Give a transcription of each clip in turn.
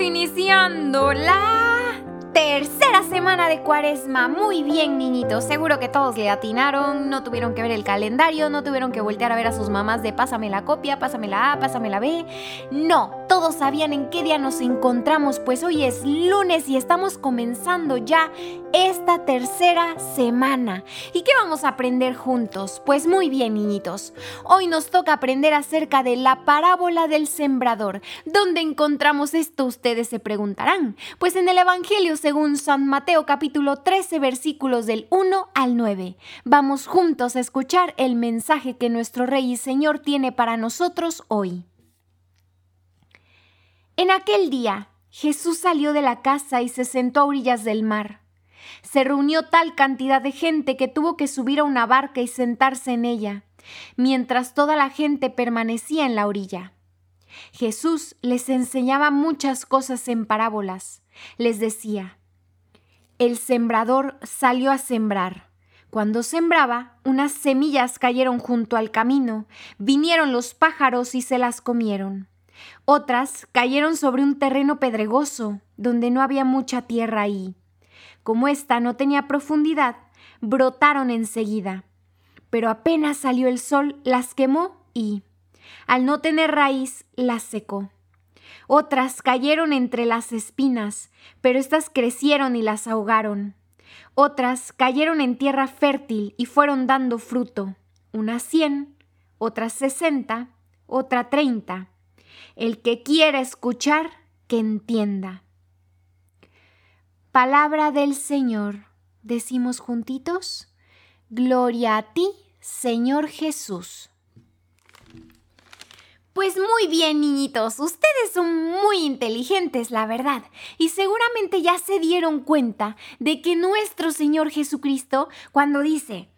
Iniciando la tercera semana de cuaresma. Muy bien, niñitos. Seguro que todos le atinaron, no tuvieron que ver el calendario, no tuvieron que voltear a ver a sus mamás de pásame la copia, pásame la A, pásame la B. No, todos sabían en qué día nos encontramos, pues hoy es lunes y estamos comenzando ya esta tercera semana. ¿Y qué vamos a aprender juntos? Pues muy bien, niñitos. Hoy nos toca aprender acerca de la parábola del sembrador. ¿Dónde encontramos esto? Ustedes se preguntarán. Pues en el Evangelio según San Mateo capítulo 13 versículos del 1 al 9. Vamos juntos a escuchar el mensaje que nuestro Rey y Señor tiene para nosotros hoy. En aquel día, Jesús salió de la casa y se sentó a orillas del mar. Se reunió tal cantidad de gente que tuvo que subir a una barca y sentarse en ella, mientras toda la gente permanecía en la orilla. Jesús les enseñaba muchas cosas en parábolas. Les decía, el sembrador salió a sembrar. Cuando sembraba, unas semillas cayeron junto al camino, vinieron los pájaros y se las comieron. Otras cayeron sobre un terreno pedregoso, donde no había mucha tierra ahí. Como ésta no tenía profundidad, brotaron enseguida. Pero apenas salió el sol, las quemó y, al no tener raíz, las secó. Otras cayeron entre las espinas, pero éstas crecieron y las ahogaron. Otras cayeron en tierra fértil y fueron dando fruto, unas cien, otras sesenta, otra treinta. El que quiera escuchar, que entienda. Palabra del Señor. Decimos juntitos, Gloria a ti, Señor Jesús. Pues muy bien, niñitos, ustedes son muy inteligentes, la verdad, y seguramente ya se dieron cuenta de que nuestro Señor Jesucristo, cuando dice,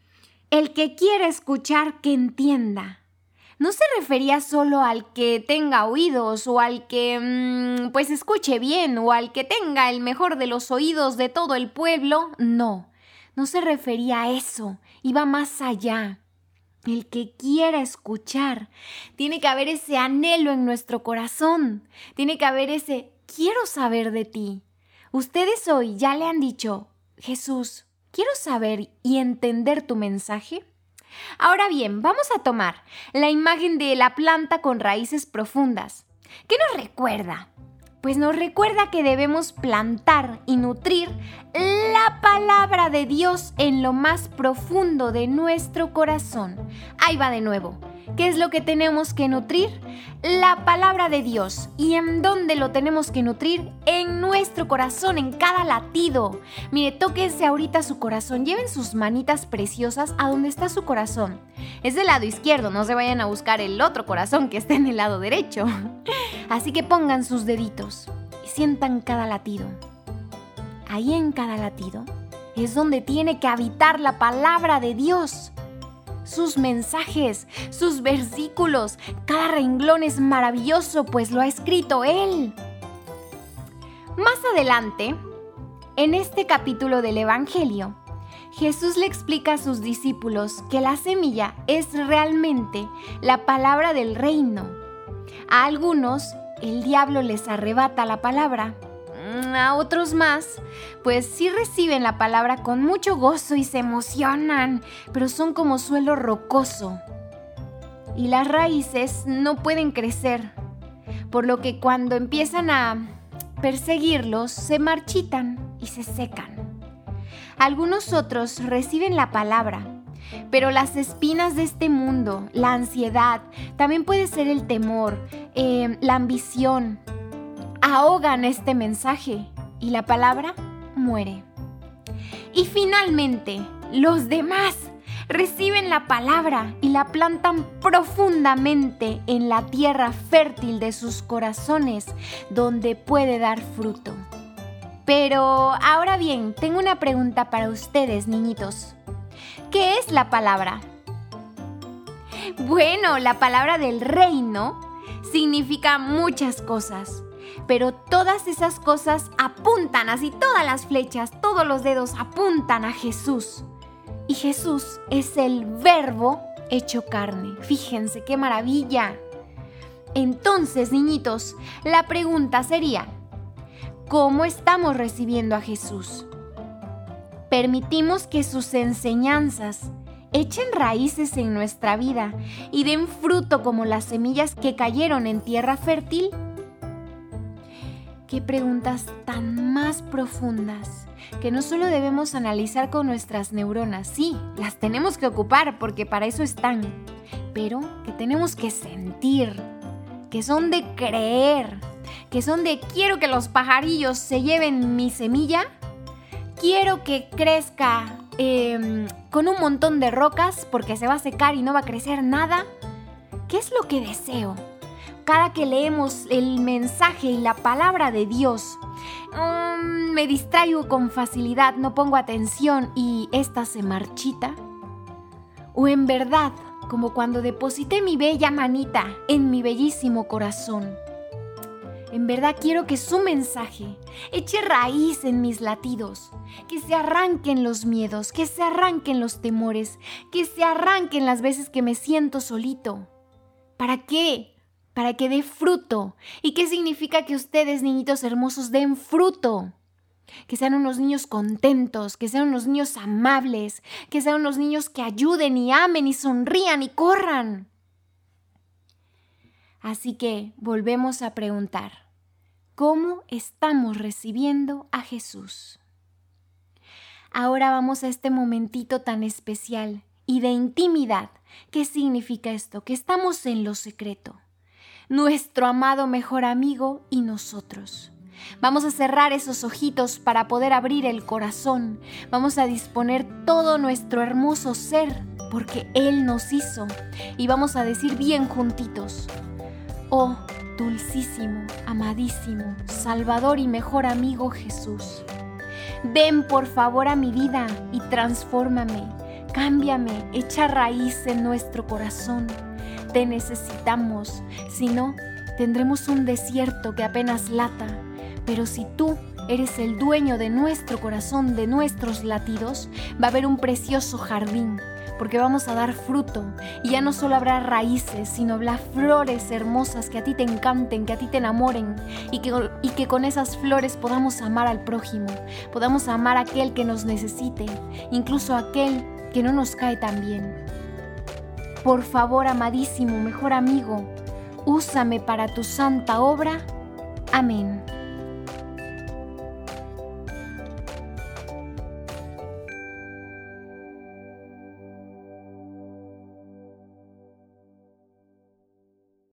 el que quiera escuchar, que entienda, no se refería solo al que tenga oídos o al que mmm, pues escuche bien o al que tenga el mejor de los oídos de todo el pueblo, no, no se refería a eso, iba más allá. El que quiera escuchar. Tiene que haber ese anhelo en nuestro corazón. Tiene que haber ese quiero saber de ti. Ustedes hoy ya le han dicho, Jesús, quiero saber y entender tu mensaje. Ahora bien, vamos a tomar la imagen de la planta con raíces profundas. ¿Qué nos recuerda? Pues nos recuerda que debemos plantar y nutrir la palabra de Dios en lo más profundo de nuestro corazón. Ahí va de nuevo. ¿Qué es lo que tenemos que nutrir? La palabra de Dios. ¿Y en dónde lo tenemos que nutrir? En nuestro corazón, en cada latido. Mire, tóquense ahorita su corazón. Lleven sus manitas preciosas a donde está su corazón. Es del lado izquierdo, no se vayan a buscar el otro corazón que está en el lado derecho. Así que pongan sus deditos y sientan cada latido. Ahí en cada latido es donde tiene que habitar la palabra de Dios. Sus mensajes, sus versículos, cada renglón es maravilloso, pues lo ha escrito Él. Más adelante, en este capítulo del Evangelio, Jesús le explica a sus discípulos que la semilla es realmente la palabra del reino. A algunos el diablo les arrebata la palabra. Mm, a otros más, pues sí reciben la palabra con mucho gozo y se emocionan, pero son como suelo rocoso. Y las raíces no pueden crecer, por lo que cuando empiezan a perseguirlos se marchitan y se secan. Algunos otros reciben la palabra, pero las espinas de este mundo, la ansiedad, también puede ser el temor, eh, la ambición, ahogan este mensaje y la palabra muere. Y finalmente, los demás reciben la palabra y la plantan profundamente en la tierra fértil de sus corazones, donde puede dar fruto. Pero ahora bien, tengo una pregunta para ustedes, niñitos. ¿Qué es la palabra? Bueno, la palabra del reino significa muchas cosas, pero todas esas cosas apuntan, así todas las flechas, todos los dedos apuntan a Jesús. Y Jesús es el verbo hecho carne. Fíjense qué maravilla. Entonces, niñitos, la pregunta sería, cómo estamos recibiendo a Jesús. Permitimos que sus enseñanzas echen raíces en nuestra vida y den fruto como las semillas que cayeron en tierra fértil. Qué preguntas tan más profundas que no solo debemos analizar con nuestras neuronas, sí, las tenemos que ocupar porque para eso están, pero que tenemos que sentir, que son de creer, que son de quiero que los pajarillos se lleven mi semilla, quiero que crezca em, con un montón de rocas porque se va a secar y no va a crecer nada. ¿Qué es lo que deseo? Cada que leemos el mensaje y la palabra de Dios, mm, me distraigo con facilidad, no pongo atención y esta se marchita. O en verdad como cuando deposité mi bella manita en mi bellísimo corazón. En verdad quiero que su mensaje eche raíz en mis latidos, que se arranquen los miedos, que se arranquen los temores, que se arranquen las veces que me siento solito. ¿Para qué? Para que dé fruto. ¿Y qué significa que ustedes, niñitos hermosos, den fruto? que sean unos niños contentos, que sean unos niños amables, que sean unos niños que ayuden y amen y sonrían y corran. Así que volvemos a preguntar, ¿cómo estamos recibiendo a Jesús? Ahora vamos a este momentito tan especial y de intimidad. ¿Qué significa esto? Que estamos en lo secreto. Nuestro amado mejor amigo y nosotros. Vamos a cerrar esos ojitos para poder abrir el corazón. Vamos a disponer todo nuestro hermoso ser porque Él nos hizo. Y vamos a decir bien juntitos, oh dulcísimo, amadísimo, Salvador y mejor amigo Jesús. Ven por favor a mi vida y transfórmame, cámbiame, echa raíz en nuestro corazón. Te necesitamos, si no, tendremos un desierto que apenas lata pero si tú eres el dueño de nuestro corazón, de nuestros latidos, va a haber un precioso jardín, porque vamos a dar fruto. Y ya no solo habrá raíces, sino habrá flores hermosas que a ti te encanten, que a ti te enamoren, y que, y que con esas flores podamos amar al prójimo, podamos amar a aquel que nos necesite, incluso a aquel que no nos cae tan bien. Por favor, amadísimo, mejor amigo, úsame para tu santa obra. Amén.